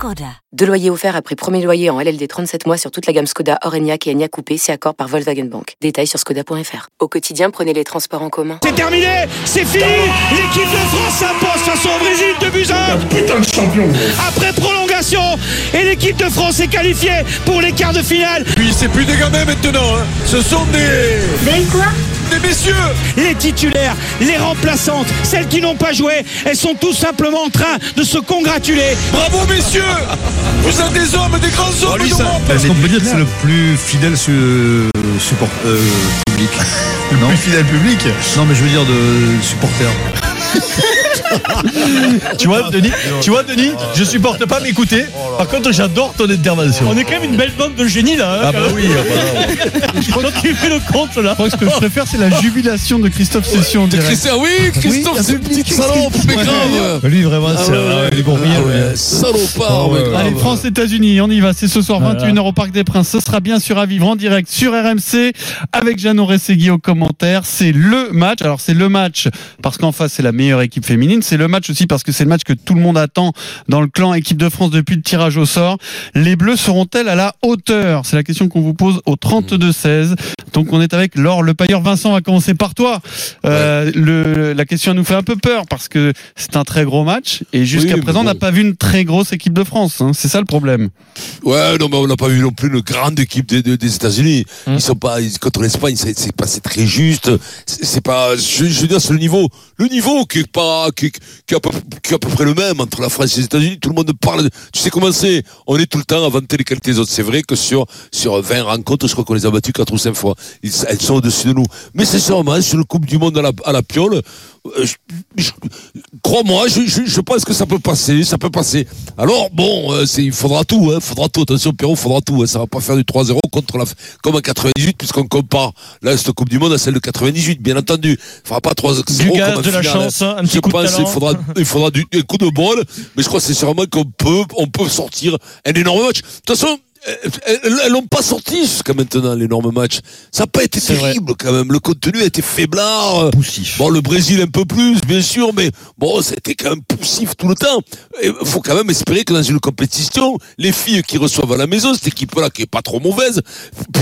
Skoda. Deux loyers offerts après premier loyer en LLD 37 mois sur toute la gamme Skoda, Orenia et Enya Coupé, c'est accord par Volkswagen Bank. Détails sur skoda.fr. Au quotidien, prenez les transports en commun. C'est terminé, c'est fini. L'équipe de France s'impose face au Brésil de Buzyn. Putain de champion. Après prolongation, et l'équipe de France est qualifiée pour les quarts de finale. Puis c'est plus des gamins maintenant, hein. ce sont des. Des quoi? Des messieurs Les titulaires, les remplaçantes, celles qui n'ont pas joué, elles sont tout simplement en train de se congratuler. Bravo messieurs Vous êtes des hommes, des grands hommes d'Europe Est-ce qu'on peut dire que c'est le plus fidèle su- support, euh, public Le plus fidèle public Non, mais je veux dire de supporter. Tu vois, Denis, tu vois, Denis, je supporte pas m'écouter. Par contre, j'adore ton intervention. On est quand même une belle bande de génies là. hein, Ah bah oui, ah bah non. Quand tu fais le compte là. Je crois que ce que je préfère, c'est la jubilation de Christophe Session direct. Christian, oui, Christophe, c'est une petite salope, mais grave Lui, vraiment, c'est euh, ah ouais, ouais. Salopard, Ah. Allez, France-États-Unis, on y va. C'est ce soir, Voilà. 21h au Parc des Princes. Ce sera bien sûr à vivre en direct sur RMC avec Jeannot Rességui au commentaire. C'est le match. Alors, c'est le match parce qu'en face, c'est la meilleure équipe féminine. C'est le match aussi parce que c'est le match que tout le monde attend dans le clan équipe de France depuis le tirage au sort. Les Bleus seront-elles à la hauteur? C'est la question qu'on vous pose au 32-16. Donc, on est avec Laure Le Pailleur. Vincent, on va commencer par toi. Euh, le, la question nous fait un peu peur parce que c'est un très gros match et jusqu'à Oui, présent, on n'a bon. pas vu une très grosse équipe de France. hein. C'est ça le problème. Ouais, non, mais on n'a pas vu non plus une grande équipe des, États-Unis. Hum. Ils sont pas, ils- contre l'Espagne, c'est c'est pas, c'est très juste. C'est c'est pas, je, je veux dire, c'est le niveau, le niveau qui est pas, qui, qui est à peu, qui est à peu près le même entre la France et les États-Unis. Tout le monde parle. de- Tu sais comment c'est? On est tout le temps à vanter les qualités des autres. C'est vrai que sur sur 20 rencontres, je crois qu'on les a battus quatre ou cinq fois. Ils- elles sont au-dessus de nous. Mais c'est sûrement sur le Coupe du Monde à la, à la piole. euh, Crois-moi, je, je, je pense que ça peut passer, ça peut passer. Alors bon, euh, il faudra tout, hein, faudra tout. Attention, Pierrot, faudra tout. Hein, ça va pas faire du 3-0 contre la, comme en 98, puisqu'on compare là cette Coupe du Monde à celle de 98, bien entendu. Il faudra pas 3-0 Du gaz, de la finale, hein. chance, un Je petit coup de talent. Faudra, il faudra du, un coup de bol, mais je crois que c'est sûrement qu'on peut, on peut sortir un énorme match. De toute façon. Elles- Elles elles l'ont pas sorti jusqu'à maintenant l'énorme match. Ça n'a pas été vrai. terrible quand même. Le contenu a été faiblard. Poussif. Bon, le Brésil un peu plus, bien sûr, mais bon, c'était quand même poussif tout le temps. Il faut quand même espérer que dans une compétition, les filles qui reçoivent à la maison, cette équipe-là qui est pas trop mauvaise,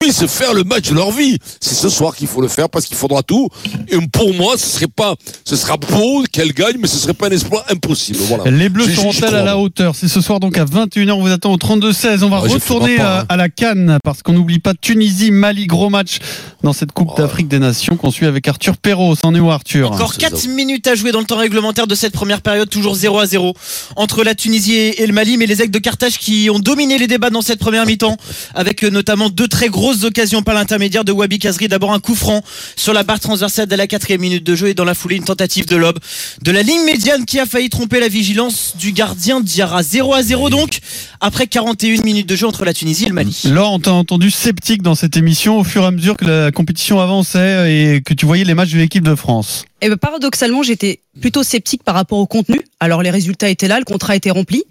puissent faire le match de leur vie. C'est ce soir qu'il faut le faire parce qu'il faudra tout. Et pour moi, ce serait pas, ce sera beau qu'elle gagne, mais ce serait pas un exploit impossible. Voilà. Les Bleus seront-elles à la hauteur C'est ce soir donc à 21h, on vous attend au 32-16. On va Ouais, je retourner à, hein. à la Cannes parce qu'on n'oublie pas Tunisie, Mali, gros match dans cette Coupe d'Afrique des Nations qu'on suit avec Arthur Perrault. C'en est où Arthur Encore c'est 4 ça. minutes à jouer dans le temps réglementaire de cette première période, toujours 0 à 0 entre la Tunisie et le Mali, mais les aigles de Carthage qui ont dominé les débats dans cette première mi-temps, avec euh, notamment deux très grosses occasions par l'intermédiaire de Wabi Kazri. D'abord un coup franc sur la barre transversale dès la quatrième minute de jeu et dans la foulée une tentative de lob de la ligne médiane qui a failli tromper la vigilance du gardien Diarra. 0 à 0 donc, après 41 minutes de jeu entre la Tunisie et le Mali. Laure, on t'a entendu sceptique dans cette émission au fur et à mesure que la compétition avançait et que tu voyais les matchs de l'équipe de France. Eh ben, paradoxalement, j'étais plutôt sceptique par rapport au contenu. Alors les résultats étaient là, le contrat était rempli.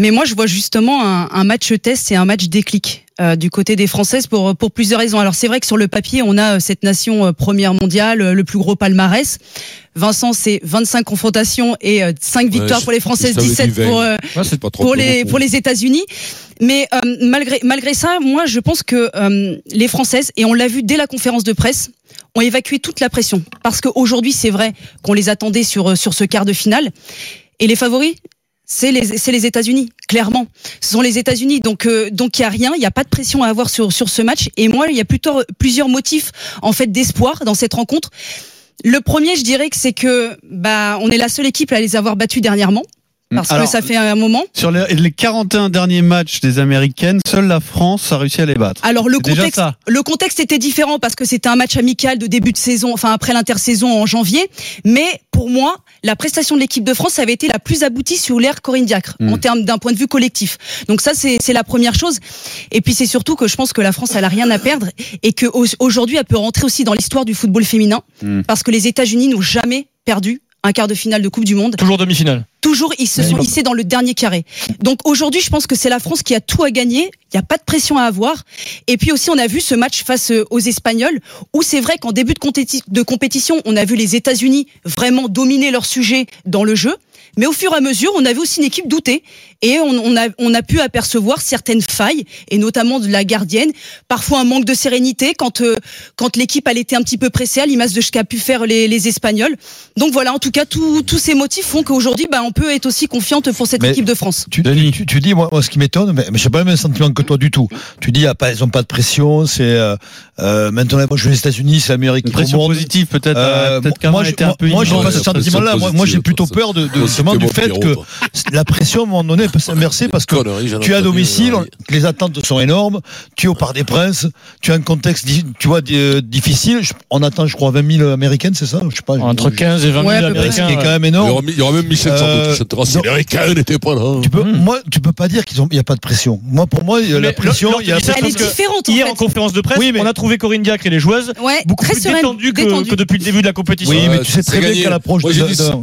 Mais moi, je vois justement un, un match test et un match déclic euh, du côté des Françaises pour, pour plusieurs raisons. Alors c'est vrai que sur le papier, on a euh, cette nation euh, première mondiale, euh, le plus gros palmarès. Vincent, c'est 25 confrontations et euh, 5 victoires pour les Françaises, je t'avais 17 dit 20. pour, euh, trop pour les pour les États-Unis. Mais euh, malgré malgré ça, moi je pense que euh, les Françaises et on l'a vu dès la conférence de presse ont évacué toute la pression parce qu'aujourd'hui c'est vrai qu'on les attendait sur sur ce quart de finale et les favoris? C'est les les États-Unis clairement. Ce sont les États-Unis donc euh, donc il y a rien il y a pas de pression à avoir sur sur ce match. Et moi il y a plutôt plusieurs motifs en fait d'espoir dans cette rencontre. Le premier je dirais que c'est que bah on est la seule équipe à les avoir battus dernièrement parce Alors, que ça fait un moment. Sur les, les 41 derniers matchs des Américaines, seule la France a réussi à les battre. Alors le contexte, le contexte était différent parce que c'était un match amical de début de saison, enfin après l'intersaison en janvier. Mais pour moi, la prestation de l'équipe de France avait été la plus aboutie sur l'ère Corinne Diacre Mm. en termes d'un point de vue collectif. Donc ça c'est la première chose. Et puis c'est surtout que je pense que la France elle a rien à perdre et que au- aujourd'hui elle peut rentrer aussi dans l'histoire du football féminin Mm. parce que les États-Unis n'ont jamais perdu un quart de finale de Coupe du Monde. Toujours demi-finale. Toujours, ils se sont hissés dans le dernier carré. Donc aujourd'hui, je pense que c'est la France qui a tout à gagner. Il n'y a pas de pression à avoir. Et puis aussi, on a vu ce match face euh, aux Espagnols, où c'est vrai qu'en début de, compéti- de compétition, on a vu les États-Unis vraiment dominer leur sujet dans le jeu. Mais au fur et à mesure, on a vu aussi une équipe douter. Et on, on a, on a pu apercevoir certaines failles, et notamment de la gardienne. Parfois un manque de sérénité quand, euh, quand l'équipe elle était un petit peu pressée, à l'image de ce qu'a pu faire les, les Espagnols. Donc voilà, en tout cas, tous tous ces motifs font qu'aujourd'hui, bah, on peut être aussi confiante pour cette Mais- équipe de France. Tu, tu, tu- tu dis, moi, moi, ce qui m'étonne, mais, mais j'ai pas le même sentiment que toi du tout. Tu dis, ah, pas, ils ont pas de pression, c'est euh, euh, maintenant, moi, je vais aux États-Unis, c'est la meilleure Une pression positive peut-être. Euh, euh, peut-être moi, je- pas ce sentiment-là. Moi, moi, j'ai plutôt peur de, de, Positive, justement du fait que la pression, à un moment donné, peut s'inverser parce que tu es à entendu, domicile. Les attentes sont énormes, tu es au Parc des Princes, tu as un contexte, tu vois, euh, difficile. On attend, je crois, 20 000 américaines, c'est ça? Je sais pas. Entre je- 15 et 20 000 Ouais, à peu près. ce qui est quand même énorme. il y aura même Michel Euh, qui chantera si les Américains n'étaient pas là. Tu peux, moi, tu peux pas dire qu'ils ont, il y a pas de pression. Moi, pour moi, il y a Mais la pression, il y a Elle est différente en Hier en conférence de presse, Oui, mais- on a trouvé Corinne Diacre et les joueuses Ouais, beaucoup très plus sereine, détendues que, détendue. que depuis le début de la compétition. Oui, mais tu sais très bien qu'à l'approche de.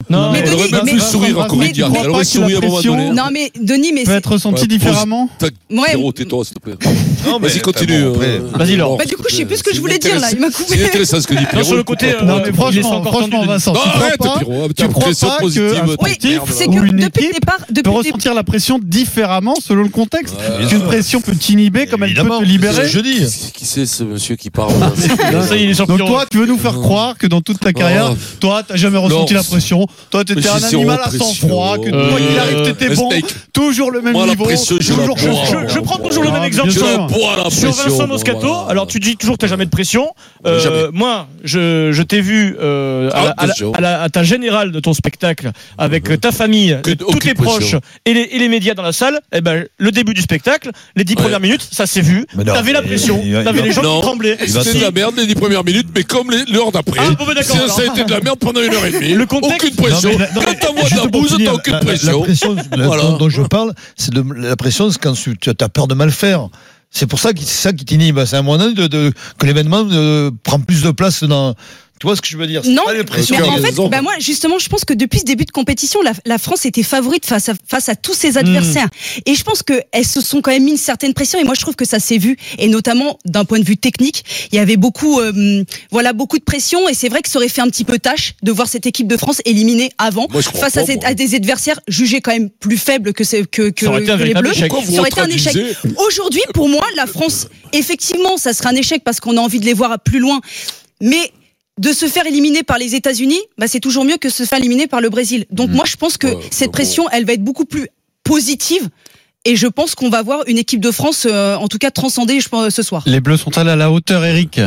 Non, Mais Elle aurait Denis, même pu sourire à crois Elle aurait souri à un moment pression- donné. Non mais Denis, mais peut être ressenti différemment. Ouais. Pierrot, tais-toi, s'il te plaît. Vas-y, continue. euh, Vas-y, Laure. Bah, du coup, je sais plus ce que je voulais dire, là. Il m'a coupé. C'est intéressant ce que dit Pierrot. Non, sur le côté, euh, il franchement, franchement. Vincent, Non, tu crois arrête, pas, Pierrot. tu crois pas positive. toi. Oui, c'est que une depuis le départ, peut ressentir la pression différemment selon le contexte. Qu'une pression peut t'inhiber comme elle peut te libérer. je dis. Qui- c'est ce monsieur qui parle Ça y est, il est sur Donc toi, tu veux nous faire croire que dans toute ta carrière, Oh. toi, t'as jamais ressenti la pression. Toi, t'étais un animal à sang froid, que Euh, toi qu'il arrive, t'étais bon, toujours le même niveau. toujours. Je, je prends toujours le même exemple. Sur. Vincent Moscato, alors tu dis toujours que t'as jamais de pression. Euh, Jamais. moi, je, je t'ai vu euh, à, la- Ah, à ta générale de ton spectacle avec euh, ta famille, tous tes proches et les, et les médias dans la salle. Eh ben, le début du spectacle, les dix Ouais. premières minutes, ça s'est vu. T'avais la pression, t'avais va- les gens Non. qui tremblaient. C'était de la merde les dix premières minutes, mais comme l'heure d'après, Ah, bon, ben, ça, a été de la merde pendant une heure et demie. Le contexte- Aucune pression. Quand t'envoies de la bouse, t'as aucune pression. La pression dont, je parle, c'est la pression, quand tu, tu peur de mal faire. C'est pour ça que c'est ça qui t'inhibe. C'est un moyen de, de- que l'événement euh, prend plus de place dans. Tu vois ce que je veux dire? C'est Non, pas les mais en fait, bah moi, justement, je pense que depuis ce début de compétition, la, la France était favorite face à, face à tous ses adversaires. Et je pense qu'elles se sont quand même mis une certaine pression. Et moi, je trouve que ça s'est vu. Et notamment, d'un point de vue technique, il y avait beaucoup, euh, voilà, beaucoup de pression. Et c'est vrai que ça aurait fait un petit peu tâche de voir cette équipe de France éliminée avant, Moi, face à, pas, à des adversaires jugés quand même plus faibles que, que, que, Ça aurait été un que les Bleus. échec. Ça aurait été un échec. Aujourd'hui, pour moi, la France, effectivement, ça sera un échec parce qu'on a envie de les voir à plus loin. Mais de se faire éliminer par les États-Unis, bah, c'est toujours mieux que se faire éliminer par le Brésil. Donc moi, je pense que cette bon. pression, elle va être beaucoup plus positive. Et je pense qu'on va voir une équipe de France, euh, en tout cas, transcender je pense, ce soir. Les Bleus sont-elles à la hauteur, Eric?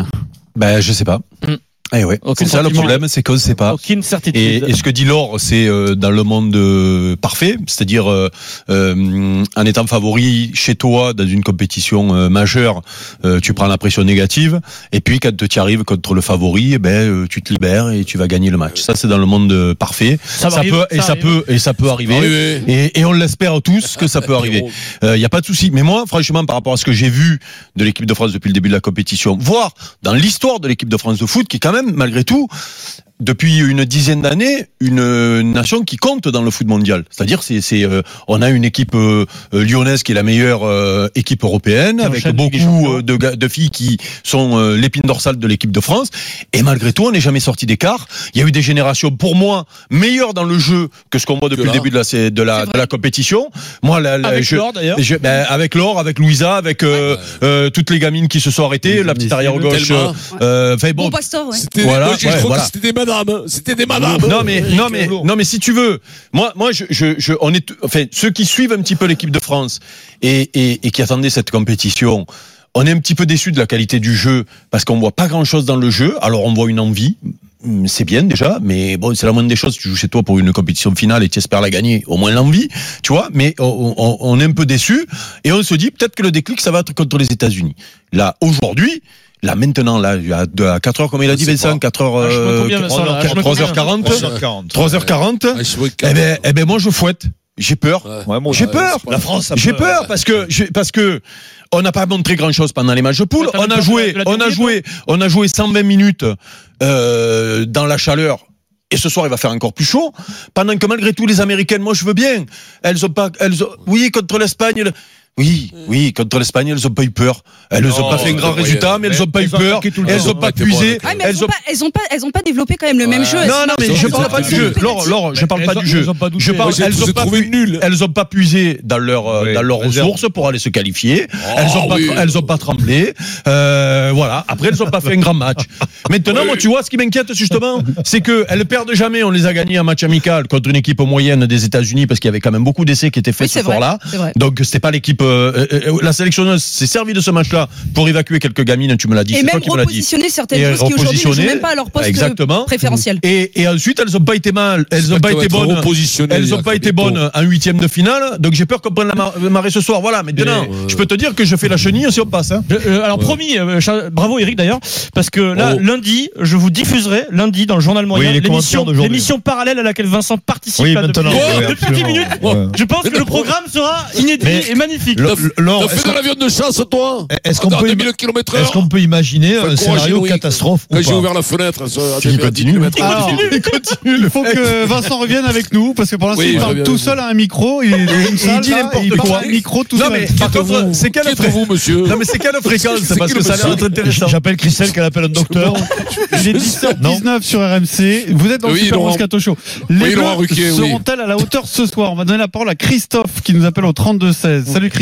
Ben, je sais pas. Hmm. Eh ouais. C'est ça le problème, c'est qu'on ne sait pas. Aucune certitude. Et, et ce que dit Laure, c'est euh, dans le monde euh, parfait, c'est-à-dire euh, euh, en étant favori chez toi dans une compétition euh, majeure, euh, tu prends la pression négative, et puis quand tu arrives contre le favori, eh ben euh, tu te libères et tu vas gagner le match. Ça c'est dans le monde euh, parfait. Ça va Ça arriver, peut et ça ça arrive. peut et ça peut arriver. Et, et on l'espère tous que ça peut arriver. Il n'y a pas de souci. Mais moi, franchement, par rapport à ce que j'ai vu de l'équipe de France depuis le début de la compétition, voire dans l'histoire de l'équipe de France de foot, qui est quand même, malgré tout, depuis une dizaine d'années, une nation qui compte dans le foot mondial. C'est-à-dire, c'est, c'est, euh, on a une équipe euh, euh, lyonnaise qui est la meilleure euh, équipe européenne, avec des beaucoup euh, de, de filles qui sont euh, l'épine dorsale de l'équipe de France. Et malgré tout, on n'est jamais sorti d'écart. Il y a eu des générations, pour moi, meilleures dans le jeu que ce qu'on voit depuis le début de la, c'est- de la, de la compétition. Moi, la, la- Avec je- Laure, d'ailleurs. je- ben, avec Laure, avec Louisa, avec euh, euh, toutes les gamines qui se sont arrêtées, la petite arrière gauche. Euh, enfin, Bon, bon, Pastor, ouais. C'était, Voilà, moi, je ouais, crois voilà. que c'était des madames. C'était des madames. non mais non mais non mais si tu veux, moi moi je, je, je on est enfin ceux qui suivent un petit peu l'équipe de France et, et, et qui attendaient cette compétition. On est un petit peu déçus de la qualité du jeu parce qu'on voit pas grand chose dans le jeu. Alors on voit une envie, hum, c'est bien déjà, mais bon, c'est la moindre des choses. Tu joues chez toi pour une compétition finale et tu espères la gagner, au moins l'envie, tu vois. Mais on, on- on est un peu déçu et on se dit peut-être que le déclic, ça va être contre les États-Unis. Là, aujourd'hui. Là maintenant, là, il y a de- à 4 heures, comme il a dit Je sais Vincent, pas. 4 heures, Ah, euh, conviens, Vincent, là, je me 3h40, 3h40. 3h40. Ah, je sais pas, Eh ben, eh ben, moi, je fouette. J'ai peur. Ouais. Ouais, moi, J'ai peur. La France, J'ai peur parce que parce que on n'a pas montré grand chose pendant les matchs de poule. T'as On a joué, on a joué, on a joué 120 minutes euh, dans la chaleur. Et ce soir, il va faire encore plus chaud. Pendant que malgré tout, les Américaines, moi, je veux bien. Elles ont pas, elles ont, oui, contre l'Espagne. Oui, oui, contre l'Espagne, elles ont pas eu peur. Elles Non, ont pas fait un grand résultat, mais elles ont pas eu elles ont peur. Elles temps. ont pas puisé. elles, Elles ont ont pas, elles ont pas, elles ont pas développé quand même le même jeu. non, non, mais Elles je elles parle pas du jeu. Laure, je parle Elles pas du jeu. elles ont pas douté. Je parle, elles je ont les ai pas trouvées pu- nulles. Elles ont pas puisé dans leur euh, dans leurs ressources pour aller se qualifier. elles ont Ah, pas elles ont pas tremblé. Euh, voilà. Après elles ont pas fait un grand match. Maintenant, moi, tu vois, ce qui m'inquiète justement, c'est que elles perdent jamais. On les a gagnés en match amical contre une équipe moyenne des États-Unis parce qu'il y avait quand même beaucoup d'essais qui étaient faits ce soir-là. C'est vrai. Donc c'était pas l'équipe. Euh, euh, euh, la sélectionneuse s'est servie de ce match-là pour évacuer quelques gamines. Tu me l'as dit. Et toi même qui repositionner certaines Et choses qui aujourd'hui ne jouent même pas à leur poste Exactement. préférentiel. Et, et ensuite, elles ont pas été mal. Elles ont pas été bonnes. Elles ont pas été bonnes en huitième de finale, donc j'ai peur qu'on prenne la mar- marée ce soir. Voilà, maintenant, Mais, je peux te dire que je fais la chenille si on passe. Hein. Alors promis, euh, bravo Eric d'ailleurs, parce que là Oh. lundi, je vous diffuserai lundi dans le journal moyen l'émission parallèle à laquelle Vincent participe Oui, là, depuis, maintenant. depuis oui, depuis absolument. 10 minutes. Je pense que le programme sera inédit et magnifique. Laure, T'as fait de l'avion de chasse, toi est-ce qu'on À peut, 2000 km est-ce qu'on peut imaginer un scénario catastrophe Quand j'ai ouvert la fenêtre, Tu 2000 continues. kilomètres. Alors, il faut que Vincent revienne avec nous parce que pour l'instant il parle tout seul à un micro. Il dit n'importe il quoi. à un micro tout seul. mais par contre, c'est quelle êtes-vous, monsieur Non, mais c'est quelle fréquence C'est Parce que ça a l'air intéressant. J'appelle Christelle qu'elle appelle un docteur. Il est 10h19 sur RMC. Vous êtes dans le Super. Moscato Show. Les seront-elles à la hauteur ce soir On va donner la parole à Christophe qui nous appelle au 32-16. Salut Christophe.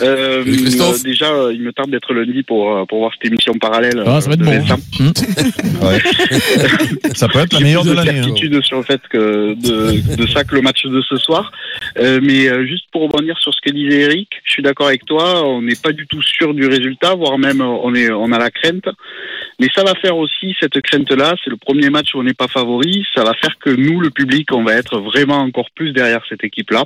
Euh, Christophe. euh, déjà, euh, il me tarde d'être lundi pour, pour voir cette émission parallèle. Ah, ça va être de bon. Vincent. Ça peut être la meilleure de l'année. hein. certitude sur le fait que de, de ça que le match de ce soir. Euh, mais juste pour rebondir sur ce que disait Eric, je suis d'accord avec toi. On n'est pas du tout sûr du résultat, voire même on est on a la crainte. Mais ça va faire aussi cette crainte-là. C'est le premier match où on n'est pas favori. Ça va faire que nous, le public, on va être vraiment encore plus derrière cette équipe-là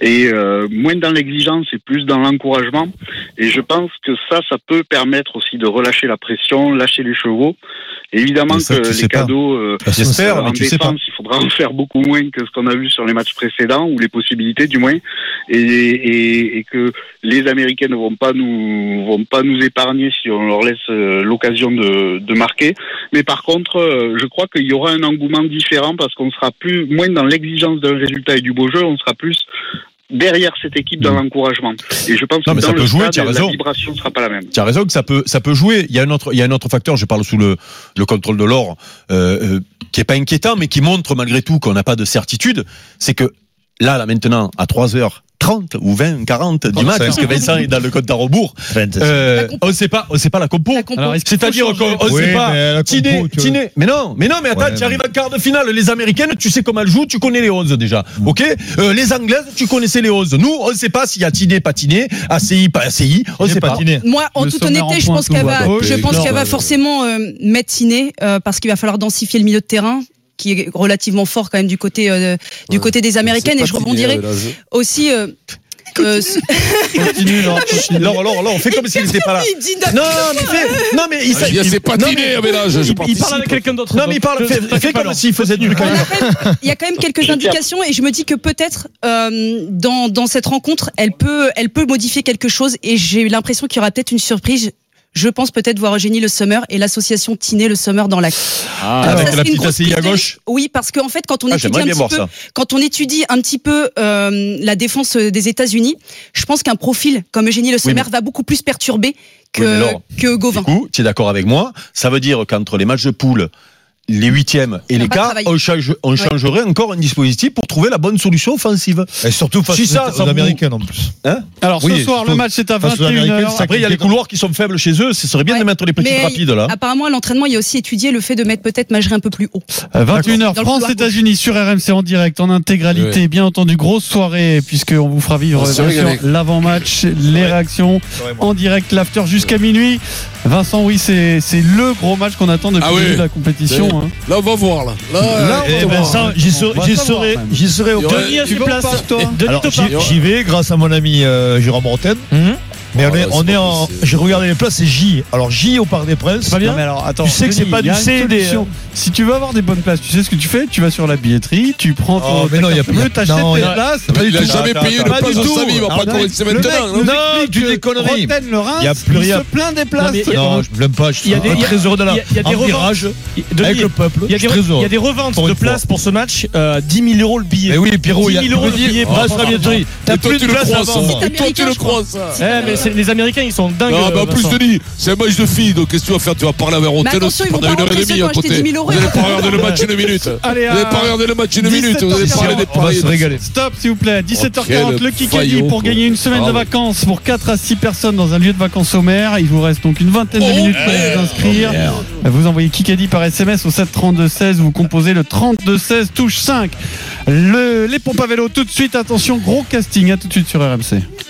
et euh, moins dans l'exigence et plus dans l'encouragement. Et je pense que ça, ça peut permettre aussi de relâcher la pression, lâcher les chevaux. Évidemment ça, que les cadeaux, euh, J'espère, en mais tu sais pas. défense, il faudra en faire beaucoup moins que ce qu'on a vu sur les matchs précédents ou les possibilités du moins, et, et, et que les Américains ne vont pas nous vont pas nous épargner si on leur laisse euh, l'occasion de, de marquer. Mais par contre, euh, je crois qu'il y aura un engouement différent parce qu'on sera plus moins dans l'exigence d'un résultat et du beau jeu, on sera plus derrière cette équipe dans l'encouragement. Et je pense Non, que ça dans peut le jouer, stade, la raison. vibration sera pas la même. Tu as raison que ça peut, ça peut jouer. Il y a un autre, il y a un autre facteur. Je parle sous le, le contrôle de l'or, euh, euh, qui est pas inquiétant, mais qui montre malgré tout qu'on n'a pas de certitude. C'est que là, là maintenant, à 3h30 ou 20, 40 du match, 35. parce que Vincent est dans le compte à rebours, euh, on sait pas, on sait pas la compo. C'est-à-dire qu'on on Oui, sait pas. Tiné. Tiné. Mais non, mais non, mais attends, Ouais, tu arrives en quart de finale. Les Américaines, tu sais comment elles jouent, tu connais les 11 déjà. Ok Euh, Les Anglaises, tu connaissais les 11. Nous, on sait pas s'il y a Tiné, pas Tiné, ACI, pas ACI. On J'ai sait pas. patiné. Moi, en Le toute honnêteté, je pense qu'elle va, je pense qu'elle va euh, forcément euh, mettre euh, parce qu'il va falloir densifier le milieu de terrain qui est relativement fort quand même du côté euh, du côté des américaines et je rebondirai aussi euh, euh, ce- Continue, Laure, continue. Laure, Laure, Laure, fais comme s'il n'était pas là. il dit d'accord. Non, mais fais, non, mais il, Ah, il s'est patiné avec l'âge, je Il, parle avec quelqu'un d'autre. non, mais il parle, fais pas, comme s'il faisait du On appelle- Il y a quand même quelques indications et je me dis que peut-être euh, dans, dans cette rencontre, elle peut, elle peut modifier quelque chose et j'ai l'impression qu'il y aura peut-être une surprise. Je pense peut-être voir Eugénie Le Sommer et l'association Tiné Le Sommer dans. Ah, Alors, avec ça la petite ACI à gauche. Oui, parce qu'en fait, quand on Ah, étudie j'aimerais un bien petit voir peu, ça. quand on étudie un petit peu euh, la défense des États-Unis, je pense qu'un profil comme Eugénie Le Sommer mais- va beaucoup plus perturber que, Oui, que Gauvin. Du coup, tu es d'accord avec moi Ça veut dire qu'entre les matchs de poule, les huitièmes et les quarts, on, change- on changerait encore un dispositif pour trouver la bonne solution offensive. Et surtout face Si ça, aux Américaines en plus. Hein Alors Oui, ce soir, le match est à face aux Américaines, 21h. ça Après, il y a les couloirs qui sont faibles chez eux. Ce serait bien Ouais. de mettre les petits Mais rapides là. apparemment, à l'entraînement, il y a aussi étudié le fait de mettre peut-être Majerie un peu plus haut. Euh, 21h, Dans le France, couloir États-Unis sur RMC en direct, en intégralité. Bien entendu, grosse soirée, puisqu'on vous fera vivre l'avant-match, les réactions en direct, l'after jusqu'à minuit. Vincent, oui, c'est c'est le gros match qu'on attend depuis Ah oui. la compétition. hein. Là, on va voir, là. Là, Là, on va voir. ça, j'y serai, j'y serai, au Alors, Topin. j'y vais grâce à mon ami euh, Jérôme. Mais on Oh est, on est en. J'ai regardé les places, c'est J. Alors J au Parc des Princes. Pas bien Non, mais alors, attends, Tu sais que c'est pas il du C. Si tu veux avoir des bonnes places, tu sais ce que tu fais? Tu vas sur la billetterie, tu prends ton. Oh, mais non, il y a t'acheter non, tes il places. Il a jamais payé une attends, place de du sa tout. vie, il va pas commencer le maintenant. mec non nous Non, tu des conneries. Il y a plus il rien. se plaint des places. mais il y a- Non, je l'aime pas. Je Il y a suis il très heureux de la. il y a- il y a des en reventes. virage Denis, avec le peuple. Il y, a des, il reventes de places pour ce match, euh, 10 000 euros le billet. Mais oui, Pierrot, il y a 10 000 euros le billet. grâce à la billetterie. T'as plus de place avant. Toi, tu le crois, ça. Mais les Américains, ils sont dingues. Non, bah en plus. Denis, c'est un match de filles, donc qu'est-ce que tu vas faire? Tu vas parler avec Mais Rotel vont pendant pas une heure et demie à acheté côté. 10 000 euros, Vous vont pas regarder le match une minute. Allez, Vous n'allez à- pas regarder le match une minute. Vous allez 17h40. parler des On va paris. se régaler. Stop, s'il vous plaît. 17h40, quel le Kikadi pour gagner une semaine de Bravo. vacances pour 4 à 6 personnes dans un lieu de vacances sommaire. Il vous reste donc une vingtaine de Oh, minutes pour vous inscrire. Vous envoyez Kikadi par SMS au 732-16. Vous composez le 32-16, touche 5. Le, les pompes à vélo, tout de suite. Attention, gros casting. À tout de suite sur RMC.